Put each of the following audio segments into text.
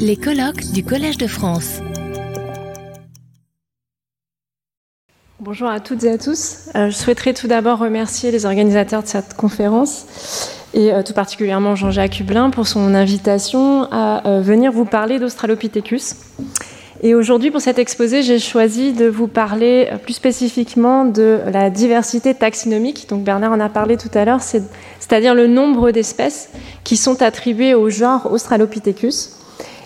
Les colloques du Collège de France. Bonjour à toutes et à tous. Euh, je souhaiterais tout d'abord remercier les organisateurs de cette conférence et euh, tout particulièrement Jean-Jacques Hublin pour son invitation à euh, venir vous parler d'Australopithecus. Et aujourd'hui, pour cet exposé, j'ai choisi de vous parler plus spécifiquement de la diversité taxinomique. Donc Bernard en a parlé tout à l'heure, c'est-à-dire le nombre d'espèces qui sont attribuées au genre Australopithecus.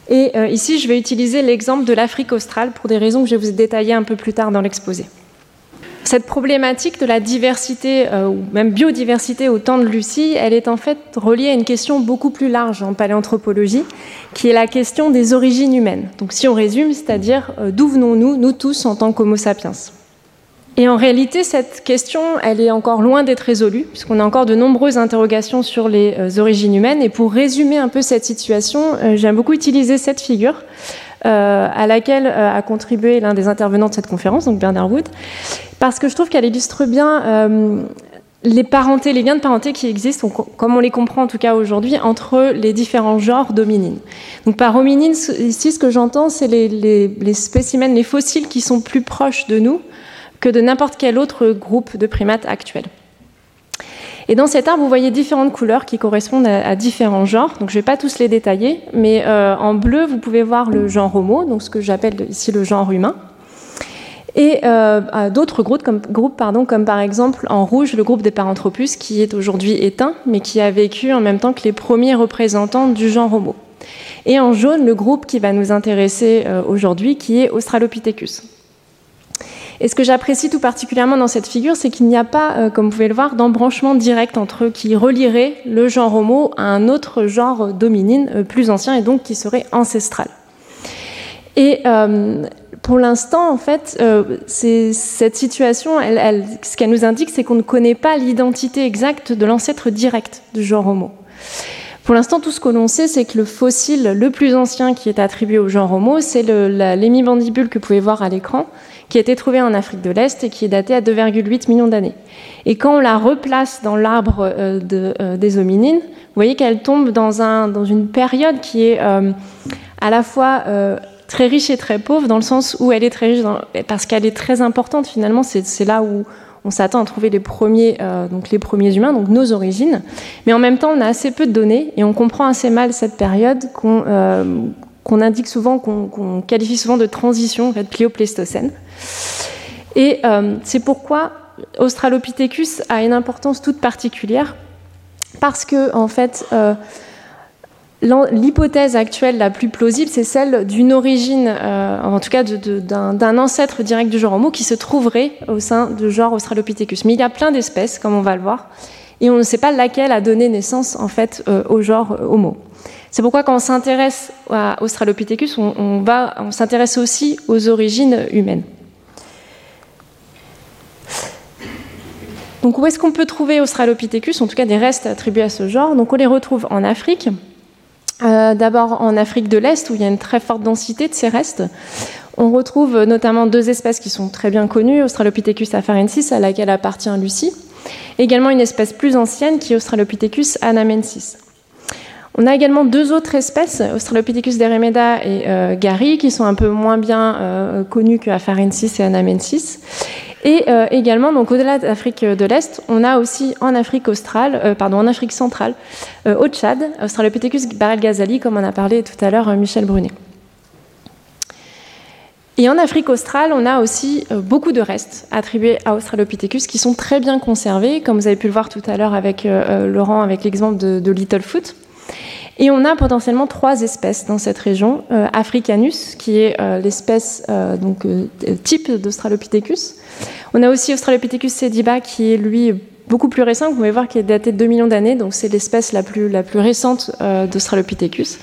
Et euh, ici, je vais utiliser l'exemple de l'Afrique australe pour des raisons que je vais vous détailler un peu plus tard dans l'exposé. Cette problématique de la diversité, euh, ou même biodiversité au temps de Lucie, elle est en fait reliée à une question beaucoup plus large en paléanthropologie, qui est la question des origines humaines. Donc si on résume, c'est-à-dire euh, d'où venons-nous, nous tous, en tant qu'Homo sapiens? Et en réalité, cette question, elle est encore loin d'être résolue, puisqu'on a encore de nombreuses interrogations sur les euh, origines humaines. Et pour résumer un peu cette situation, j'aime beaucoup utiliser cette figure, à laquelle a contribué l'un des intervenants de cette conférence, donc Bernard Wood, parce que je trouve qu'elle illustre bien euh, les parentés, les liens de parenté qui existent, comme on les comprend en tout cas aujourd'hui, entre les différents genres d'hominines. Donc par hominines, ici, ce que j'entends, c'est les, les, spécimens, les fossiles qui sont plus proches de nous que de n'importe quel autre groupe de primates actuels. Et dans cet arbre, vous voyez différentes couleurs qui correspondent à, différents genres. Donc je ne vais pas tous les détailler, mais euh, en bleu, vous pouvez voir le genre Homo, donc ce que j'appelle ici le genre humain et euh, d'autres groupes, comme, par exemple en rouge le groupe des Paranthropus qui est aujourd'hui éteint, mais qui a vécu en même temps que les premiers représentants du genre Homo. Et en jaune le groupe qui va nous intéresser euh, aujourd'hui, qui est Australopithecus. Et ce que j'apprécie tout particulièrement dans cette figure, c'est qu'il n'y a pas, euh, comme vous pouvez le voir, d'embranchement direct entre qui relierait le genre Homo à un autre genre dominine plus ancien et donc qui serait ancestral. Et pour l'instant, en fait, euh, cette situation, ce qu'elle nous indique, c'est qu'on ne connaît pas l'identité exacte de l'ancêtre direct du genre Homo. Pour l'instant, tout ce que l'on sait, c'est que le fossile le plus ancien qui est attribué au genre Homo, c'est l'hémibandibule que vous pouvez voir à l'écran, qui a été trouvé en Afrique de l'Est et qui est daté à 2,8 millions d'années. Et quand on la replace dans l'arbre euh, euh, des hominines, vous voyez qu'elle tombe dans, un, dans, une période qui est à la fois très riche et très pauvre, dans le sens où elle est très riche, parce qu'elle est très importante finalement, c'est là où on s'attend à trouver les premiers, euh, donc les premiers humains, donc nos origines. Mais en même temps, on a assez peu de données et on comprend assez mal cette période qu'on euh, indique souvent, qu'on qualifie souvent de transition, en fait, pléistocène. Et euh, c'est pourquoi Australopithecus a une importance toute particulière, parce que en fait, L'hypothèse actuelle la plus plausible, c'est celle d'une origine, euh, en tout cas d'un ancêtre direct du genre Homo qui se trouverait au sein du genre Australopithecus. Mais il y a plein d'espèces, comme on va le voir, et on ne sait pas laquelle a donné naissance en fait euh, au genre Homo. C'est pourquoi quand on s'intéresse à Australopithecus, on, on, on s'intéresse aussi aux origines humaines. Donc où est-ce qu'on peut trouver Australopithecus, en tout cas des restes attribués à ce genre? Donc on les retrouve en Afrique, euh, d'abord en Afrique de l'Est, où il y a une très forte densité de ces restes. On retrouve notamment deux espèces qui sont très bien connues, Australopithecus afarensis, à laquelle appartient Lucie, également une espèce plus ancienne qui est Australopithecus anamensis. On a également deux autres espèces, Australopithecus deremeda et euh, Gary, qui sont un peu moins bien euh, connues que Afarensis et Anamensis. Et euh, également, donc au-delà d'Afrique de l'Est, on a aussi en Afrique australe, pardon, en Afrique centrale, au Tchad, Australopithecus barel-ghazali, comme on a parlé tout à l'heure Michel Brunet. Et en Afrique australe, on a aussi beaucoup de restes attribués à Australopithecus qui sont très bien conservés, comme vous avez pu le voir tout à l'heure avec Laurent, avec l'exemple de Littlefoot. Et on a potentiellement trois espèces dans cette région. Euh, Africanus, qui est euh, l'espèce euh, donc type d'Australopithecus. On a aussi Australopithecus sediba, qui est lui beaucoup plus récent. Vous pouvez voir qu'il est daté de 2 millions d'années, donc c'est l'espèce la plus, la plus récente d'Australopithecus.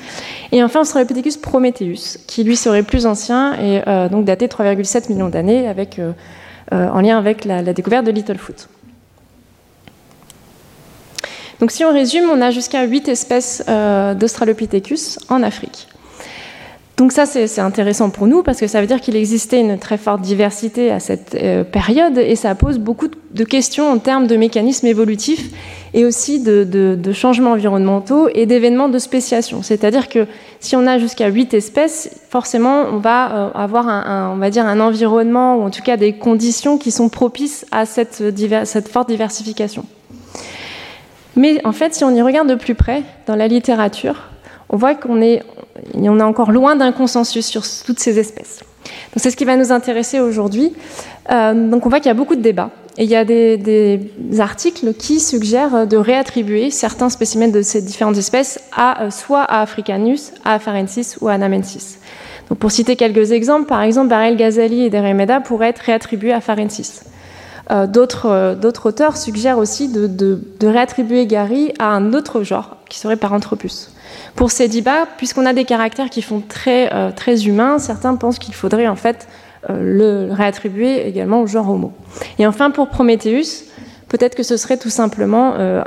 Et enfin Australopithecus prometheus, qui lui serait plus ancien et donc daté de 3,7 millions d'années, avec en lien avec la, la découverte de Littlefoot. Donc si on résume, on a jusqu'à 8 espèces euh, d'Australopithecus en Afrique. Donc ça, c'est intéressant pour nous parce que ça veut dire qu'il existait une très forte diversité à cette euh, période et ça pose beaucoup de questions en termes de mécanismes évolutifs et aussi de, changements environnementaux et d'événements de spéciation. C'est-à-dire que si on a jusqu'à 8 espèces, forcément, on va euh, avoir un, on va dire un environnement ou en tout cas des conditions qui sont propices à cette, cette forte diversification. Mais en fait, si on y regarde de plus près dans la littérature, on voit qu'on est, on encore loin d'un consensus sur toutes ces espèces. Donc c'est ce qui va nous intéresser aujourd'hui. Euh, donc on voit qu'il y a beaucoup de débats. Et il y a des, articles qui suggèrent de réattribuer certains spécimens de ces différentes espèces à euh, soit à Africanus, à Afarensis ou à Anamensis. Donc pour citer quelques exemples, par exemple, Barel Ghazali et Deremeda pourraient être réattribués à Afarensis. Euh, d'autres auteurs suggèrent aussi de, de, réattribuer Gary à un autre genre, qui serait Paranthropus. Pour Sediba, puisqu'on a des caractères qui font très, euh, très humains, certains pensent qu'il faudrait en fait euh, le réattribuer également au genre Homo. Et enfin, pour Prometheus, peut-être que ce serait tout simplement euh,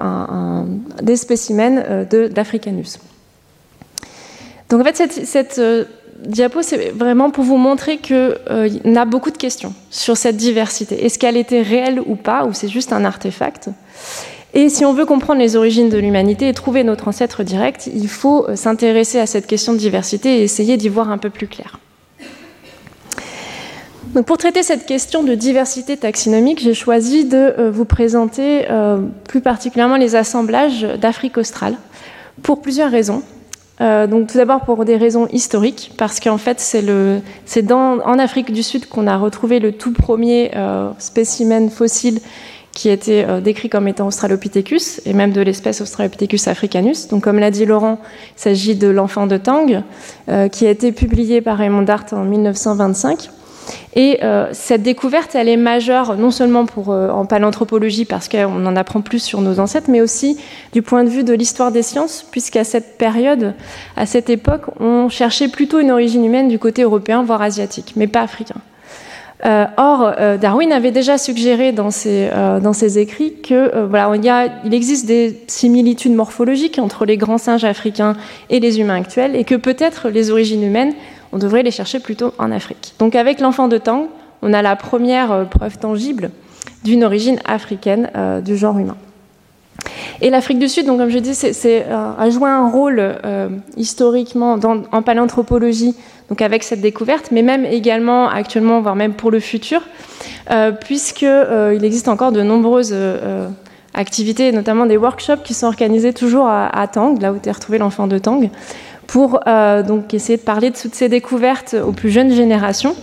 des spécimens d'Africanus. Donc en fait, cette diapo, c'est vraiment pour vous montrer qu'il y a beaucoup de questions sur cette diversité. Est-ce qu'elle était réelle ou pas, ou c'est juste un artefact? Et si on veut comprendre les origines de l'humanité et trouver notre ancêtre direct, il faut euh, s'intéresser à cette question de diversité et essayer d'y voir un peu plus clair. Donc pour traiter cette question de diversité taxinomique, j'ai choisi de euh, vous présenter euh, plus particulièrement les assemblages d'Afrique australe pour plusieurs raisons. Donc tout d'abord pour des raisons historiques, parce qu'en fait c'est en Afrique du Sud qu'on a retrouvé le tout premier spécimen fossile qui a été euh, décrit comme étant Australopithecus, et même de l'espèce Australopithecus africanus. Donc, comme l'a dit Laurent, il s'agit de l'enfant de Tang, euh, qui a été publié par Raymond Dart en 1925. Et euh, cette découverte, elle est majeure non seulement pour, en paléanthropologie, parce qu'on en apprend plus sur nos ancêtres, mais aussi du point de vue de l'histoire des sciences, puisqu'à cette période, à cette époque, on cherchait plutôt une origine humaine du côté européen, voire asiatique, mais pas africain. Euh, or, euh, Darwin avait déjà suggéré dans ses, euh, écrits que il, existe des similitudes morphologiques entre les grands singes africains et les humains actuels, et que peut-être les origines humaines, on devrait les chercher plutôt en Afrique. Donc, avec l'enfant de Tang, on a la première preuve tangible d'une origine africaine du genre humain. Et l'Afrique du Sud, comme je dis, c'est, a joué un rôle historiquement en paléanthropologie donc avec cette découverte, mais même également actuellement, voire même pour le futur, euh, puisqu'il euh, existe encore de nombreuses euh, activités, notamment des workshops qui sont organisés toujours à, Tang, là où as retrouvé l'enfant de Tang, pour donc essayer de parler de toutes ces découvertes aux plus jeunes générations.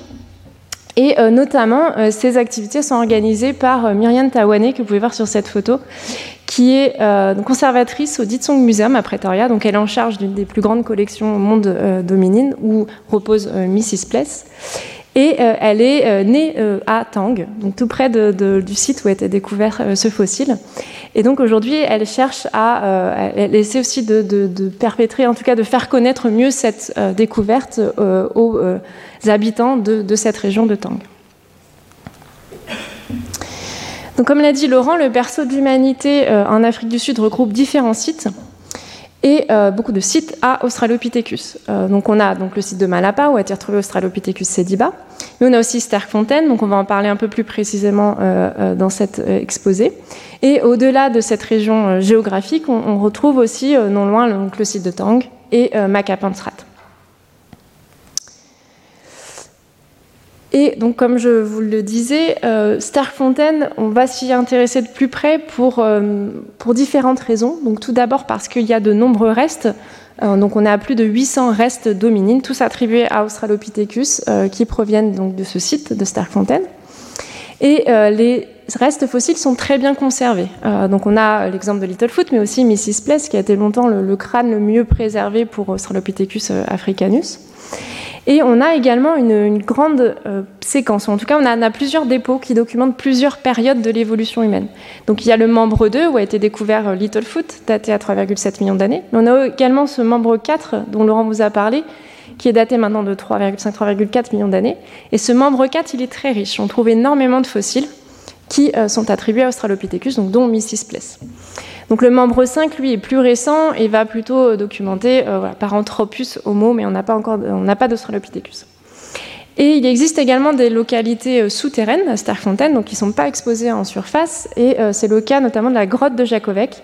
Et notamment, ces activités sont organisées par Myriam Tawane, que vous pouvez voir sur cette photo, qui est euh, conservatrice au Ditsong Museum à Pretoria. Donc elle est en charge d'une des plus grandes collections au monde euh, dominine où repose euh, Mrs. Place. Et elle est née à Tang, donc tout près du site où a été découvert ce fossile. Et donc aujourd'hui, elle cherche à, elle essaie aussi de, perpétrer, en tout cas de faire connaître mieux cette découverte aux habitants de, cette région de Tang. Donc, comme l'a dit Laurent, le berceau de l'humanité euh, en Afrique du Sud regroupe différents sites et euh, beaucoup de sites à Australopithecus. Euh, donc on a donc le site de Malapa où a été retrouvé Australopithecus sediba, mais on a aussi Sterkfontein, donc on va en parler un peu plus précisément dans cet exposé. Et au-delà de cette région géographique, on, retrouve aussi non loin le site de Tang et Makapansrat. Et donc, comme je vous le disais, euh, Starkfontein, on va s'y intéresser de plus près pour, euh, pour différentes raisons. Donc, tout d'abord parce qu'il y a de nombreux restes. Euh, donc, on a plus de 800 restes d'hominines, tous attribués à Australopithecus, euh, qui proviennent donc de ce site de Starkfontein. Et les restes fossiles sont très bien conservés. donc, on a l'exemple de Littlefoot, mais aussi Mrs. Place, qui a été longtemps le crâne le mieux préservé pour Australopithecus africanus. Et on a également une, grande euh, séquence, en tout cas on a, plusieurs dépôts qui documentent plusieurs périodes de l'évolution humaine. Donc il y a le membre 2 où a été découvert euh, Littlefoot, daté à 3,7 millions d'années. On a également ce membre 4 dont Laurent vous a parlé, qui est daté maintenant de 3,5-3,4 millions d'années. Et ce membre 4, il est très riche. On trouve énormément de fossiles qui euh, sont attribués à Australopithecus, donc dont Mrs. Place. Donc le membre 5, lui, est plus récent et va plutôt documenter euh, Paranthropus homo, mais on n'a pas encore, on d'Australopithecus. Et il existe également des localités euh, souterraines à Starkfontein, donc qui ne sont pas exposées en surface. Et euh, c'est le cas notamment de la grotte de Jakovec,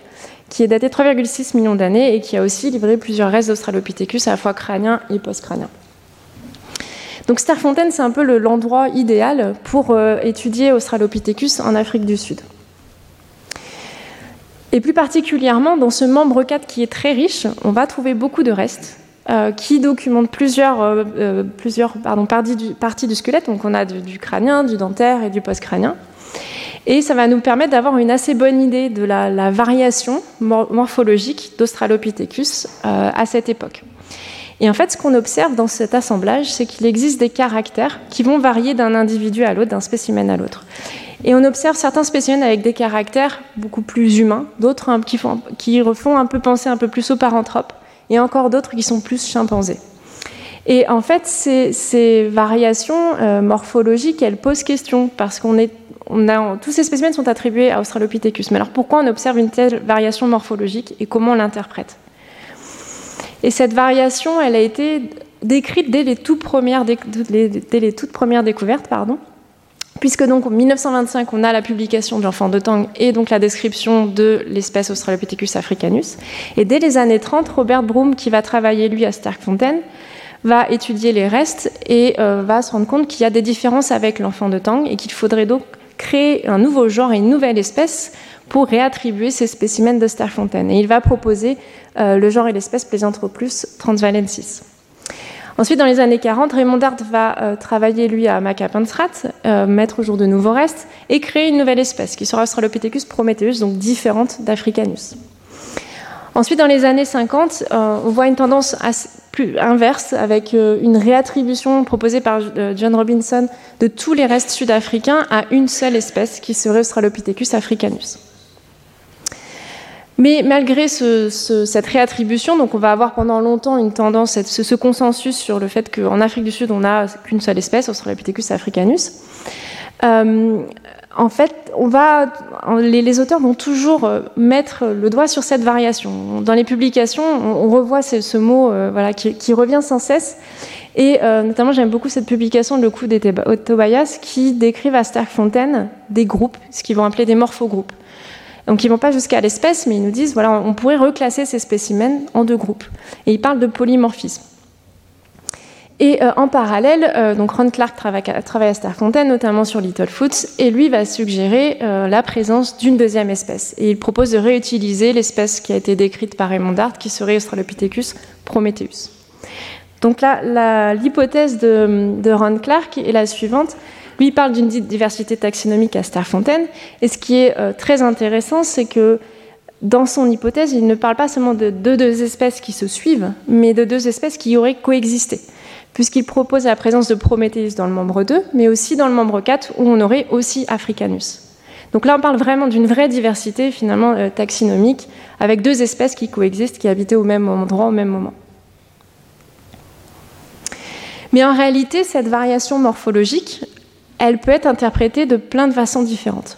qui est datée 3,6 millions d'années et qui a aussi livré plusieurs restes d'Australopithecus à la fois crâniens et post-crâniens. Donc Starkfontein, c'est un peu l'endroit idéal pour euh, étudier Australopithecus en Afrique du Sud. Et plus particulièrement, dans ce membre 4 qui est très riche, on va trouver beaucoup de restes euh, qui documente plusieurs, euh, euh, plusieurs pardon, parties, du, du, squelette. Donc on a du, crânien, du dentaire et du post-crânien. Et ça va nous permettre d'avoir une assez bonne idée de la variation morphologique d'Australopithecus à cette époque. Et en fait, ce qu'on observe dans cet assemblage, c'est qu'il existe des caractères qui vont varier d'un individu à l'autre, d'un spécimen à l'autre. Et on observe certains spécimens avec des caractères beaucoup plus humains, d'autres qui, font, refont un peu penser un peu plus aux paranthropes, et encore d'autres qui sont plus chimpanzés. Et en fait, ces, variations euh, morphologiques, elles posent question parce qu'on a, tous ces spécimens sont attribués à Australopithecus. Mais alors pourquoi on observe une telle variation morphologique et comment on l'interprète? Et cette variation, elle a été décrite dès les, dès les toutes premières découvertes, pardon, puisque donc en 1925, on a la publication de l'enfant de Tang et donc la description de l'espèce Australopithecus africanus. Et dès les années 30, Robert Broom, qui va travailler lui à Starkfontein, va étudier les restes et euh, va se rendre compte qu'il y a des différences avec l'enfant de Tang et qu'il faudrait donc créer un nouveau genre et une nouvelle espèce pour réattribuer ces spécimens de Starkfontein. Et il va proposer euh, le genre et l'espèce Plesianthropus transvalensis. Ensuite, dans les années 40, Raymond Dart va euh, travailler, lui, à Macapensrat, euh, mettre au jour de nouveaux restes, et créer une nouvelle espèce, qui sera Australopithecus prometheus, donc différente d'Africanus. Ensuite, dans les années 50, euh, on voit une tendance plus inverse, avec une réattribution proposée par John Robinson de tous les restes sud-africains à une seule espèce, qui serait Australopithecus africanus. Mais malgré cette réattribution, donc on va avoir pendant longtemps une tendance, ce, consensus sur le fait qu'en Afrique du Sud, on n'a qu'une seule espèce, Australopithecus africanus. Euh, en fait, les, auteurs vont toujours euh, mettre le doigt sur cette variation. Dans les publications, on, revoit ce, mot euh, qui, revient sans cesse. Et notamment, j'aime beaucoup cette publication de Le coup des Tobayas qui décrivent à Starkfontein des groupes, ce qu'ils vont appeler des morphogroupes. Donc ils vont pas jusqu'à l'espèce, mais ils nous disent, voilà, on pourrait reclasser ces spécimens en deux groupes. Et ils parlent de polymorphisme. Et euh, en parallèle, euh, donc Ron Clark travaille, à Starfontaine, notamment sur Littlefoot, et lui va suggérer euh, la présence d'une deuxième espèce. Et il propose de réutiliser l'espèce qui a été décrite par Raymond Dart, qui serait Australopithecus prometheus. Donc là, l'hypothèse de, de Ron Clark est la suivante il parle d'une diversité taxonomique à Starfontaine. Et ce qui est euh, très intéressant, c'est que dans son hypothèse, il ne parle pas seulement de deux, espèces qui se suivent, mais de deux espèces qui auraient coexisté. Puisqu'il propose la présence de Prometheus dans le membre 2, mais aussi dans le membre 4, où on aurait aussi Africanus. Donc là, on parle vraiment d'une vraie diversité, finalement, euh, taxinomique, avec deux espèces qui coexistent, qui habitaient au même endroit, au même moment. Mais en réalité, cette variation morphologique, elle peut être interprétée de plein de façons différentes.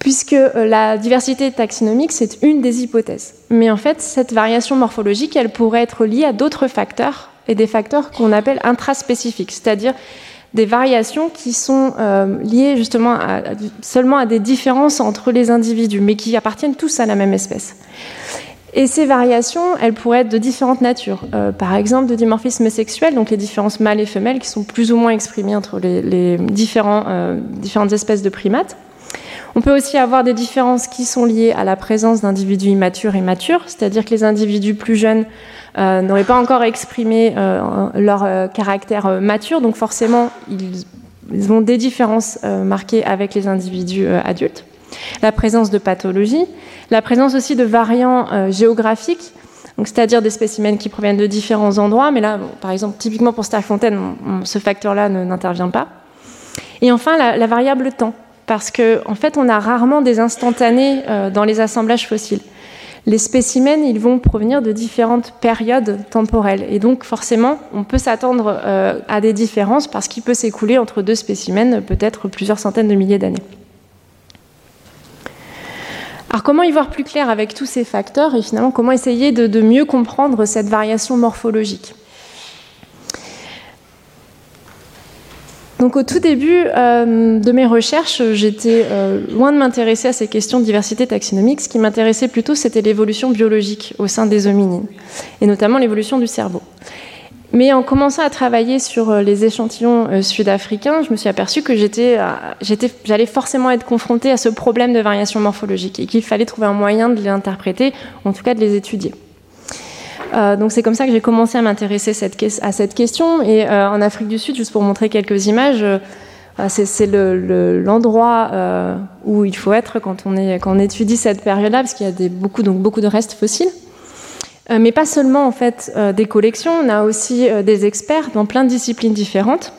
Puisque euh, la diversité taxonomique, c'est une des hypothèses. Mais en fait, cette variation morphologique, elle pourrait être liée à d'autres facteurs, et des facteurs qu'on appelle intraspécifiques, c'est-à-dire des variations qui sont euh, liées justement seulement à des différences entre les individus, mais qui appartiennent tous à la même espèce. Et ces variations, elles pourraient être de différentes natures. Euh, par exemple, de dimorphisme sexuel, donc les différences mâles et femelles qui sont plus ou moins exprimées entre les, euh, différentes espèces de primates. On peut aussi avoir des différences qui sont liées à la présence d'individus immatures et matures, c'est-à-dire que les individus plus jeunes euh, n'auraient pas encore exprimé leur caractère mature, donc forcément ils ont des différences marquées avec les individus adultes la présence de pathologies, la présence aussi de variants euh, géographiques, c'est-à-dire des spécimens qui proviennent de différents endroits, mais là, par exemple, typiquement pour Starkfontein, ce facteur-là n'intervient pas. Et enfin, la, variable temps, parce qu'en en fait, on a rarement des instantanés euh, dans les assemblages fossiles. Les spécimens, ils vont provenir de différentes périodes temporelles. Et donc, forcément, on peut s'attendre euh, à des différences parce qu'il peut s'écouler entre deux spécimens peut-être plusieurs centaines de milliers d'années. Alors comment y voir plus clair avec tous ces facteurs et finalement comment essayer de, mieux comprendre cette variation morphologique? Donc au tout début euh, de mes recherches, j'étais euh, loin de m'intéresser à ces questions de diversité taxonomique. Ce qui m'intéressait plutôt, c'était l'évolution biologique au sein des hominines, et notamment l'évolution du cerveau. Mais en commençant à travailler sur euh, les échantillons euh, sud-africains, je me suis aperçue que euh, j'allais forcément être confrontée à ce problème de variation morphologique et qu'il fallait trouver un moyen de les interpréter, en tout cas de les étudier. donc c'est comme ça que j'ai commencé à m'intéresser à cette question. Et en Afrique du Sud, juste pour montrer quelques images, c'est l'endroit où il faut être quand on, étudie cette période-là, parce qu'il y a beaucoup de restes fossiles. Euh, mais pas seulement en fait euh, des collections, on a aussi euh, des experts dans plein de disciplines différentes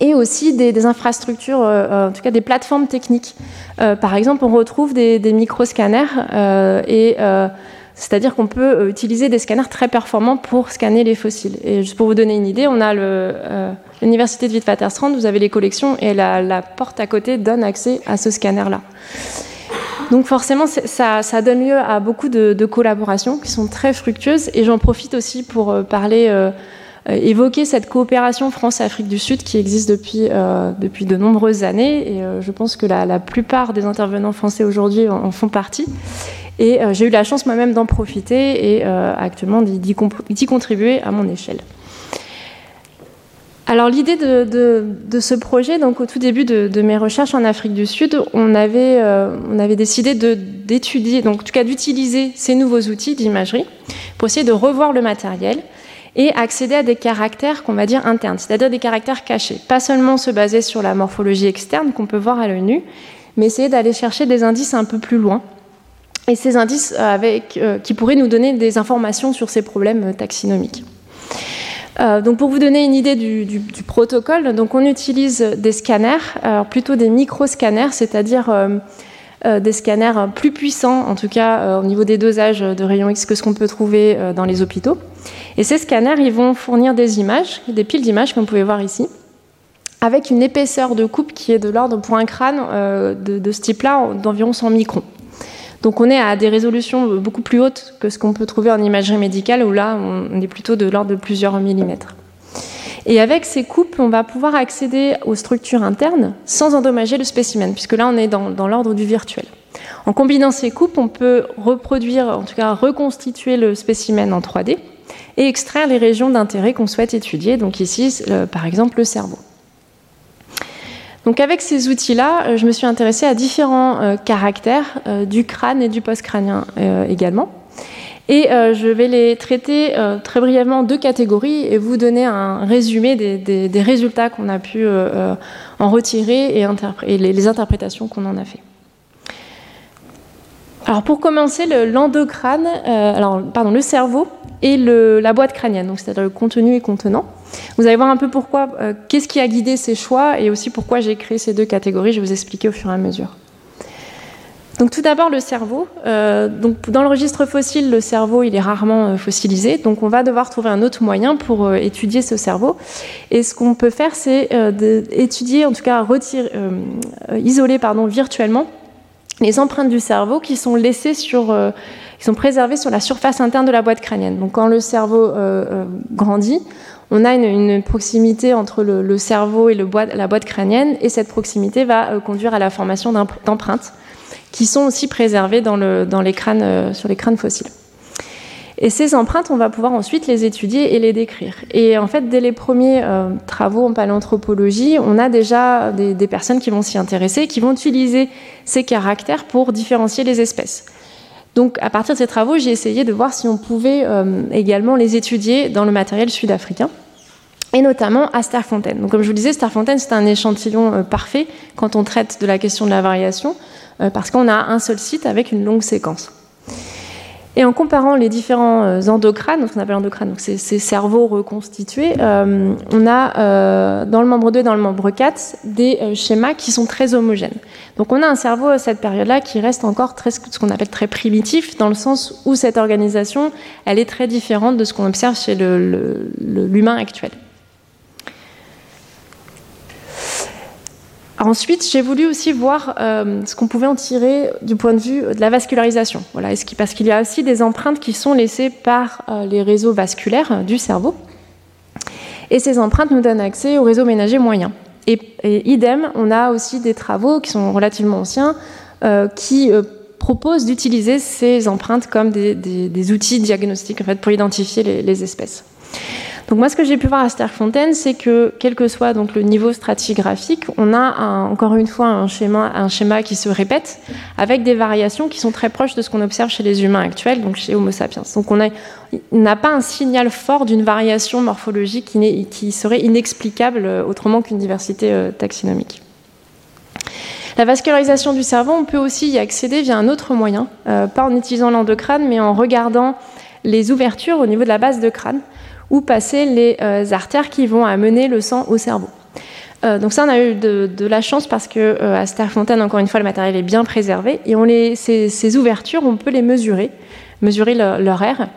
et aussi des, infrastructures, en tout cas des plateformes techniques. par exemple, on retrouve des, des microscanners et c'est-à-dire qu'on peut utiliser des scanners très performants pour scanner les fossiles. Et juste pour vous donner une idée, on a l'université de Witwatersrand, vous avez les collections et la porte à côté donne accès à ce scanner-là. Donc forcément, ça, donne lieu à beaucoup de, collaborations qui sont très fructueuses. Et j'en profite aussi pour euh, parler, euh, euh, évoquer cette coopération France-Afrique du Sud qui existe depuis, depuis de nombreuses années. Et je pense que la, plupart des intervenants français aujourd'hui en, font partie. Et j'ai eu la chance moi-même d'en profiter et actuellement d'y contribuer à mon échelle. Alors l'idée de, ce projet, donc au tout début de, mes recherches en Afrique du Sud, on avait, euh, décidé d'étudier, donc en tout cas d'utiliser ces nouveaux outils d'imagerie pour essayer de revoir le matériel et accéder à des caractères qu'on va dire internes, c'est-à-dire des caractères cachés. Pas seulement se baser sur la morphologie externe qu'on peut voir à l'œil nu, mais essayer d'aller chercher des indices un peu plus loin. Et ces indices euh, qui pourraient nous donner des informations sur ces problèmes taxinomiques. Euh, donc pour vous donner une idée du, protocole, on utilise des scanners, plutôt des micro-scanners, c'est-à-dire euh, euh, des scanners plus puissants, en tout cas au niveau des dosages de rayons X que ce qu'on peut trouver dans les hôpitaux. Et ces scanners, ils vont fournir des images, des piles d'images comme vous pouvez voir ici, avec une épaisseur de coupe qui est de l'ordre pour un crâne de, de ce type-là d'environ 100 microns. Donc on est à des résolutions beaucoup plus hautes que ce qu'on peut trouver en imagerie médicale, où là on est plutôt de l'ordre de plusieurs millimètres. Et avec ces coupes, on va pouvoir accéder aux structures internes sans endommager le spécimen, puisque là on est dans, l'ordre du virtuel. En combinant ces coupes, on peut reproduire, en tout cas reconstituer le spécimen en 3D et extraire les régions d'intérêt qu'on souhaite étudier, donc ici par exemple le cerveau. Donc avec ces outils-là, euh, je me suis intéressée à différents euh, caractères euh, du crâne et du post-crânien également. Et je vais les traiter très brièvement en deux catégories et vous donner un résumé des, résultats qu'on a pu en retirer et, les, interprétations qu'on en a fait. Alors pour commencer, l'endocrâne, alors pardon, le cerveau et la boîte crânienne, c'est-à-dire le contenu et contenant. Vous allez voir un peu pourquoi, euh, qu'est-ce qui a guidé ces choix et aussi pourquoi j'ai créé ces deux catégories. Je vais vous expliquer au fur et à mesure. Donc tout d'abord le cerveau. Euh, donc dans le registre fossile, le cerveau il est rarement euh, fossilisé, donc on va devoir trouver un autre moyen pour étudier ce cerveau. Et ce qu'on peut faire, c'est étudier, en tout cas retirer, isoler pardon, virtuellement les empreintes du cerveau qui sont laissées sur, qui sont préservées sur la surface interne de la boîte crânienne. Donc quand le cerveau grandit, on a une, proximité entre le, cerveau et la boîte crânienne, et cette proximité va euh, conduire à la formation d'empreintes qui sont aussi préservées euh, sur les crânes fossiles. Et ces empreintes, on va pouvoir ensuite les étudier et les décrire. Et en fait, dès les premiers euh, travaux en paléanthropologie, on a déjà des personnes qui vont s'y intéresser, qui vont utiliser ces caractères pour différencier les espèces. Donc, à partir de ces travaux, j'ai essayé de voir si on pouvait également les étudier dans le matériel sud-africain et notamment à Starfontaine. Donc, comme je vous le disais, Starfontaine, c'est un échantillon euh, parfait quand on traite de la question de la variation, euh, parce qu'on a un seul site avec une longue séquence. Et en comparant les différents euh, endocrines, ce qu'on appelle endocrines, donc ces, cerveaux reconstitués, on a dans le membre 2 et dans le membre 4 des schémas qui sont très homogènes. Donc on a un cerveau à cette période-là qui reste encore très, ce qu'on appelle très primitif, dans le sens où cette organisation, elle est très différente de ce qu'on observe chez l'humain actuel. Ensuite, j'ai voulu aussi voir euh, ce qu'on pouvait en tirer du point de vue de la vascularisation. Voilà, parce qu'il y a aussi des empreintes qui sont laissées par euh, les réseaux vasculaires du cerveau. Et ces empreintes nous donnent accès au réseau ménager moyen. Et, idem, on a aussi des travaux qui sont relativement anciens euh, qui proposent d'utiliser ces empreintes comme des, outils diagnostiques en fait, pour identifier les espèces. Donc moi, ce que j'ai pu voir à Sterkfontein, c'est que quel que soit donc le niveau stratigraphique, on a encore une fois un schéma, qui se répète avec des variations qui sont très proches de ce qu'on observe chez les humains actuels, donc chez Homo sapiens. Donc on n'a pas un signal fort d'une variation morphologique qui, qui, serait inexplicable euh, autrement qu'une diversité euh, taxinomique. La vascularisation du cerveau, on peut aussi y accéder via un autre moyen, euh, pas en utilisant l'endocrâne, mais en regardant les ouvertures au niveau de la base de crâne où passer les euh, artères qui vont amener le sang au cerveau. Euh, donc ça, on a eu de, la chance parce que euh, à encore une fois, le matériel est bien préservé et on les, ces, ouvertures, on peut les mesurer, mesurer leur air.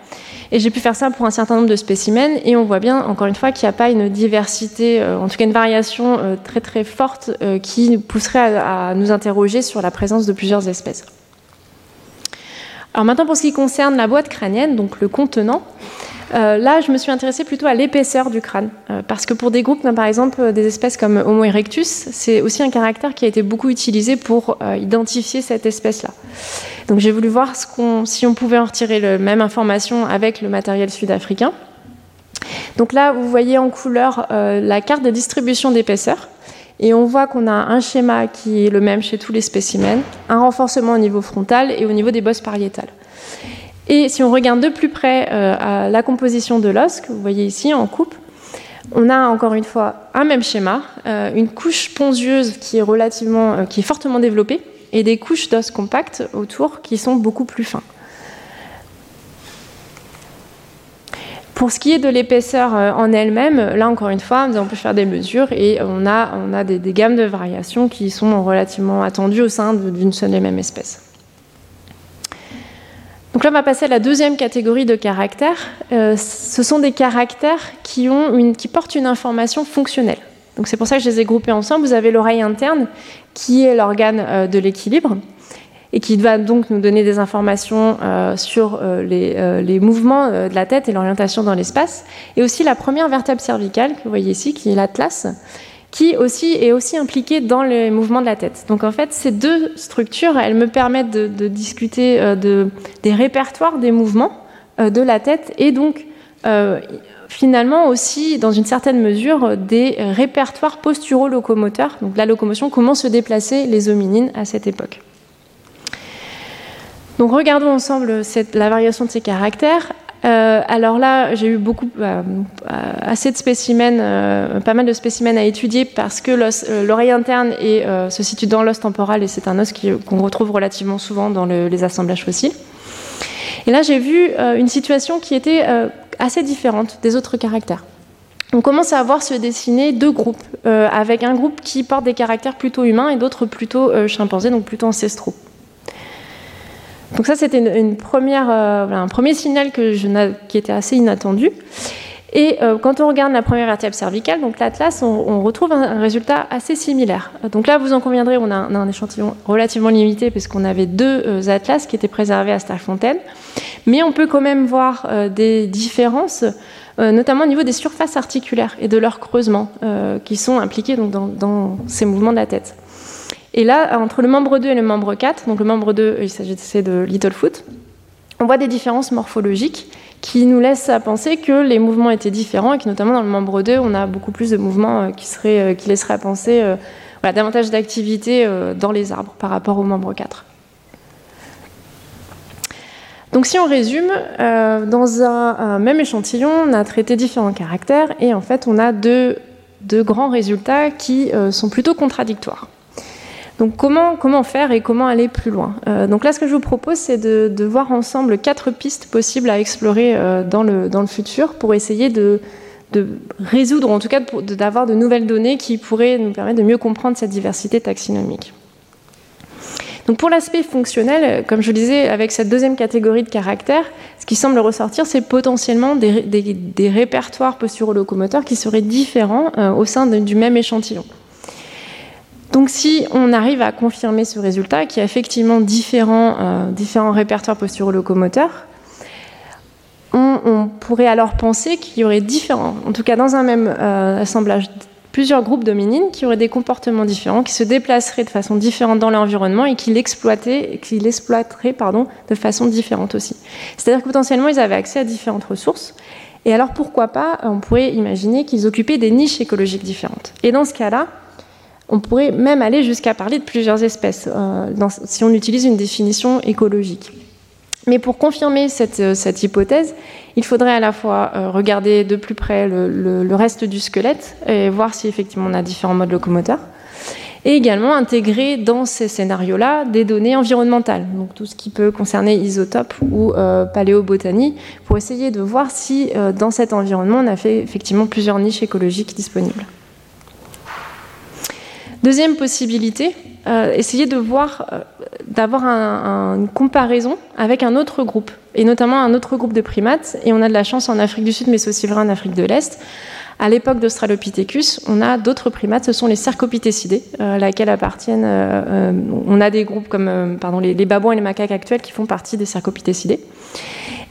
Et j'ai pu faire ça pour un certain nombre de spécimens et on voit bien, encore une fois, qu'il n'y a pas une diversité, en tout cas une variation très très forte qui pousserait à, nous interroger sur la présence de plusieurs espèces. Alors maintenant, pour ce qui concerne la boîte crânienne, donc le contenant, euh, là, je me suis intéressée plutôt à l'épaisseur du crâne, euh, parce que pour des groupes, par exemple euh, des espèces comme Homo erectus, c'est aussi un caractère qui a été beaucoup utilisé pour identifier cette espèce-là. Donc j'ai voulu voir si on pouvait en retirer la même information avec le matériel sud-africain. Donc là, vous voyez en couleur la carte de distribution d'épaisseur. Et on voit qu'on a un schéma qui est le même chez tous les spécimens, un renforcement au niveau frontal et au niveau des bosses pariétales. Et si on regarde de plus près euh, à la composition de l'os, que vous voyez ici en coupe, on a encore une fois un même schéma, euh, une couche pongieuse qui est relativement, euh, qui est fortement développée, et des couches d'os compactes autour qui sont beaucoup plus fins. Pour ce qui est de l'épaisseur en elle-même, là encore une fois, on peut faire des mesures et on a, des, gammes de variations qui sont relativement attendues au sein d'une seule et même espèce. Donc là, on va passer à la deuxième catégorie de caractères. Euh, ce sont des caractères qui, qui portent une information fonctionnelle. Donc c'est pour ça que je les ai groupés ensemble. Vous avez l'oreille interne, qui est l'organe euh, de l'équilibre, et qui va donc nous donner des informations euh, sur les, les, mouvements de la tête et l'orientation dans l'espace. Et aussi la première vertèbre cervicale, que vous voyez ici, qui est l'atlas, qui aussi est aussi impliquée dans les mouvements de la tête. Donc en fait, ces deux structures, elles me permettent de, discuter euh, de, des répertoires des mouvements euh, de la tête et donc euh, finalement aussi, dans une certaine mesure, des répertoires posturolocomoteurs, donc la locomotion, comment se déplacer les hominines à cette époque. Donc regardons ensemble la variation de ces caractères. Euh, alors là, j'ai eu beaucoup, euh, assez de spécimens, euh, pas mal de spécimens à étudier parce que l'oreille interne se situe dans l'os temporal et c'est un os qu'on retrouve relativement souvent dans les assemblages fossiles. Et là, j'ai vu une situation qui était assez différente des autres caractères. On commence à voir se dessiner deux groupes, avec un groupe qui porte des caractères plutôt humains et d'autres plutôt chimpanzés, donc plutôt ancestraux. Donc ça, c'était euh, un premier signal qui était assez inattendu. Et euh, quand on regarde la première vertèbre cervicale, donc l'atlas, on, retrouve un, résultat assez similaire. Donc là, vous en conviendrez, on a, un échantillon relativement limité puisqu'on avait deux euh, atlas qui étaient préservés à Starfontaine. Mais on peut quand même voir des différences, notamment au niveau des surfaces articulaires et de leur creusement, qui sont impliqués dans ces mouvements de la tête. Et là, entre le membre 2 et le membre 4, donc le membre 2, il s'agissait de Littlefoot, on voit des différences morphologiques qui nous laissent à penser que les mouvements étaient différents et que notamment dans le membre 2, on a beaucoup plus de mouvements euh, euh, qui laisseraient à penser euh, davantage d'activité dans les arbres par rapport au membre 4. Donc si on résume, dans un, même échantillon, on a traité différents caractères et en fait on a deux grands résultats qui sont plutôt contradictoires. Donc comment, faire et comment aller plus loin? Euh, Donc là, ce que je vous propose, c'est de, voir ensemble quatre pistes possibles à explorer euh, dans, le, dans le futur pour essayer de, de résoudre, en tout cas d'avoir de, nouvelles données qui pourraient nous permettre de mieux comprendre cette diversité taxinomique. Donc pour l'aspect fonctionnel, comme je le disais, avec cette deuxième catégorie de caractères, ce qui semble ressortir, c'est potentiellement des, des, des répertoires posturolocomoteurs qui seraient différents euh, au sein du même échantillon. Donc si on arrive à confirmer ce résultat, qu'il y a effectivement différents, euh, différents répertoires posturolocomoteurs, on, on, pourrait alors penser qu'il y aurait différents, en tout cas dans un même euh, assemblage, plusieurs groupes d'hominines qui auraient des comportements différents, qui se déplaceraient de façon différente dans l'environnement et qui l'exploiteraient, qui de façon différente aussi. C'est-à-dire que potentiellement ils avaient accès à différentes ressources. Et alors pourquoi pas, on pourrait imaginer qu'ils occupaient des niches écologiques différentes. Et dans ce cas-là, on pourrait même aller jusqu'à parler de plusieurs espèces, euh, si on utilise une définition écologique. Mais pour confirmer cette, euh, hypothèse, il faudrait à la fois euh, regarder de plus près le, reste du squelette et voir si effectivement on a différents modes locomoteurs, et également intégrer dans ces scénarios-là des données environnementales, donc tout ce qui peut concerner isotopes ou paléobotanie, pour essayer de voir si dans cet environnement on a fait effectivement plusieurs niches écologiques disponibles. Deuxième possibilité, euh, essayer euh, d'avoir un, un, une comparaison avec un autre groupe, et notamment un autre groupe de primates. Et on a de la chance en Afrique du Sud, mais c'est aussi vrai en Afrique de l'Est. À l'époque d'Australopithecus, on a d'autres primates, ce sont les cercopithécidés, euh, à laquelle appartiennent. Euh, on a des groupes comme les, babouins et les macaques actuels qui font partie des cercopithécidés.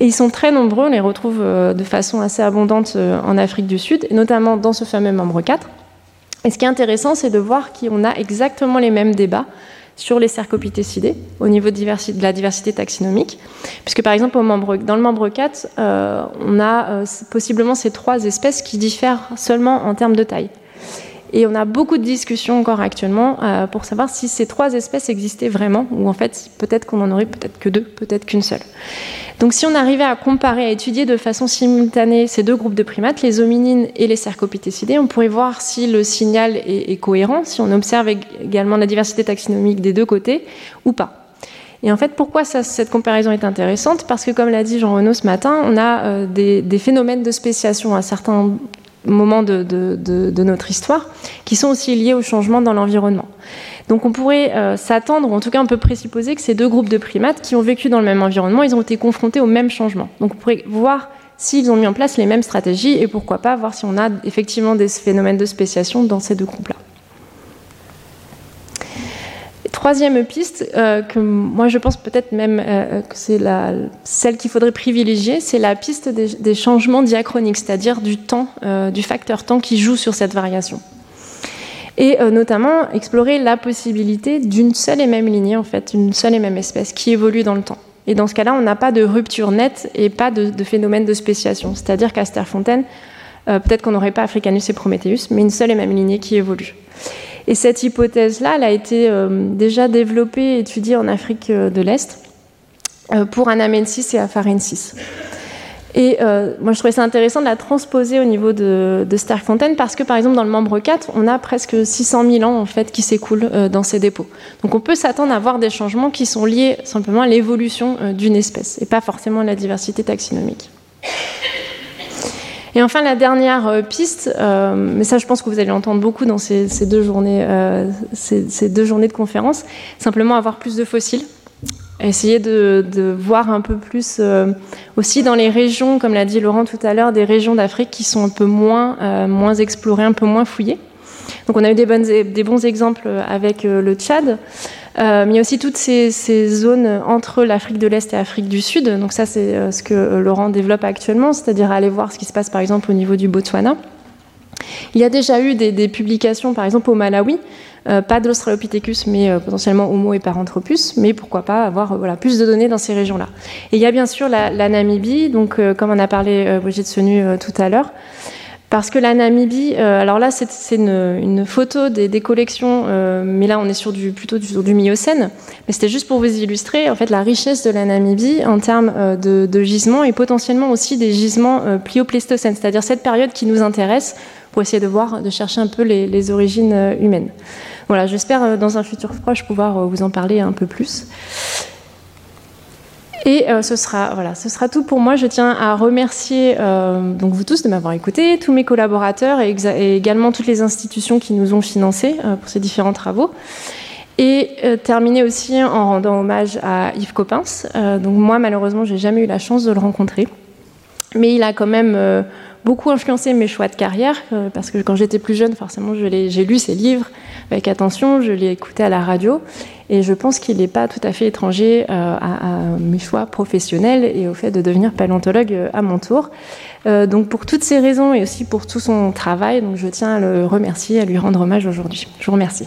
Et ils sont très nombreux, on les retrouve de façon assez abondante en Afrique du Sud, et notamment dans ce fameux membre 4. Et ce qui est intéressant, c'est de voir qu'on a exactement les mêmes débats sur les cercopithécidés au niveau de, la diversité taxinomique. Puisque par exemple, dans le membre 4, euh, on a euh, possiblement ces trois espèces qui diffèrent seulement en termes de taille. Et on a beaucoup de discussions encore actuellement euh, pour savoir si ces trois espèces existaient vraiment, ou en fait, peut-être qu'on en aurait peut-être que deux, peut-être qu'une seule. Donc si on arrivait à comparer, à étudier de façon simultanée ces deux groupes de primates, les hominines et les cercopithécidés, on pourrait voir si le signal est, cohérent, si on observe également la diversité taxinomique des deux côtés ou pas. Et en fait, pourquoi cette comparaison est intéressante? Parce que, comme l'a dit Jean Renaud ce matin, on a euh, des, phénomènes de spéciation à certains moments de, notre histoire qui sont aussi liés au changement dans l'environnement. Donc on pourrait euh, s'attendre, ou en tout cas on peut présupposer que ces deux groupes de primates qui ont vécu dans le même environnement, ils ont été confrontés au même changement. Donc on pourrait voir s'ils ont mis en place les mêmes stratégies et pourquoi pas voir si on a effectivement des phénomènes de spéciation dans ces deux groupes-là. Troisième piste, euh, que moi je pense peut-être même euh, que c'est celle qu'il faudrait privilégier, c'est la piste des, changements diachroniques, c'est-à-dire du temps, du facteur temps qui joue sur cette variation et euh, notamment explorer la possibilité d'une seule et même lignée, en fait, une seule et même espèce qui évolue dans le temps. Et dans ce cas-là, on n'a pas de rupture nette et pas de, phénomène de spéciation. C'est-à-dire qu'à Sterfontaine, euh, peut-être qu'on n'aurait pas Africanus et Prometheus, mais une seule et même lignée qui évolue. Et cette hypothèse-là, elle a été euh, déjà développée et étudiée en Afrique de l'Est pour Anamensis et Afarensis. Et euh, moi, je trouvais ça intéressant de la transposer au niveau de, de parce que, par exemple, dans le membre 4, on a presque 600 000 ans en fait, qui s'écoulent euh, dans ces dépôts. Donc, on peut s'attendre à voir des changements qui sont liés simplement à l'évolution euh, d'une espèce et pas forcément à la diversité taxinomique. Et enfin, la dernière piste, mais ça, je pense que vous allez l'entendre beaucoup dans ces, deux journées, ces, ces deux journées de conférence, simplement avoir plus de fossiles essayer de, voir un peu plus euh, aussi dans les régions, comme l'a dit Laurent tout à l'heure, des régions d'Afrique qui sont un peu moins, euh, moins explorées, un peu moins fouillées. Donc on a eu des bons exemples avec euh, le Tchad, mais il y a aussi toutes ces, ces zones entre l'Afrique de l'Est et l'Afrique du Sud. Donc ça c'est ce que Laurent développe actuellement, c'est-à-dire aller voir ce qui se passe par exemple au niveau du Botswana. Il y a déjà eu des, publications, par exemple au Malawi, euh, pas de l'Australopithecus, mais euh, potentiellement Homo et Paranthropus, mais pourquoi pas avoir euh, voilà, plus de données dans ces régions-là. Et il y a bien sûr la, Namibie, donc euh, comme on a parlé Brigitte Senu tout à l'heure, parce que la Namibie, alors là c'est une, photo des, collections, mais là on est sur du, plutôt du, du Miocène, mais c'était juste pour vous illustrer en fait la richesse de la Namibie en termes de, gisements et potentiellement aussi des gisements pliopléistocènes, c'est-à-dire cette période qui nous intéresse pour essayer de voir, de chercher un peu les, origines euh, humaines. Voilà, j'espère euh, dans un futur proche pouvoir euh, vous en parler un peu plus. Et ce, sera, voilà, ce sera tout pour moi. Je tiens à remercier donc vous tous de m'avoir écouté, tous mes collaborateurs et, également toutes les institutions qui nous ont financés pour ces différents travaux. Et terminer aussi en rendant hommage à Yves Coppens. Donc moi, malheureusement, j'ai jamais eu la chance de le rencontrer, mais il a quand même beaucoup influencé mes choix de carrière, parce que quand j'étais plus jeune, forcément, j'ai lu ses livres avec attention, je l'ai écouté à la radio, et je pense qu'il n'est pas tout à fait étranger à, à, mes choix professionnels et au fait de devenir paléontologue à mon tour. donc pour toutes ces raisons et aussi pour tout son travail, donc je tiens à le remercier, à lui rendre hommage aujourd'hui. Je vous remercie.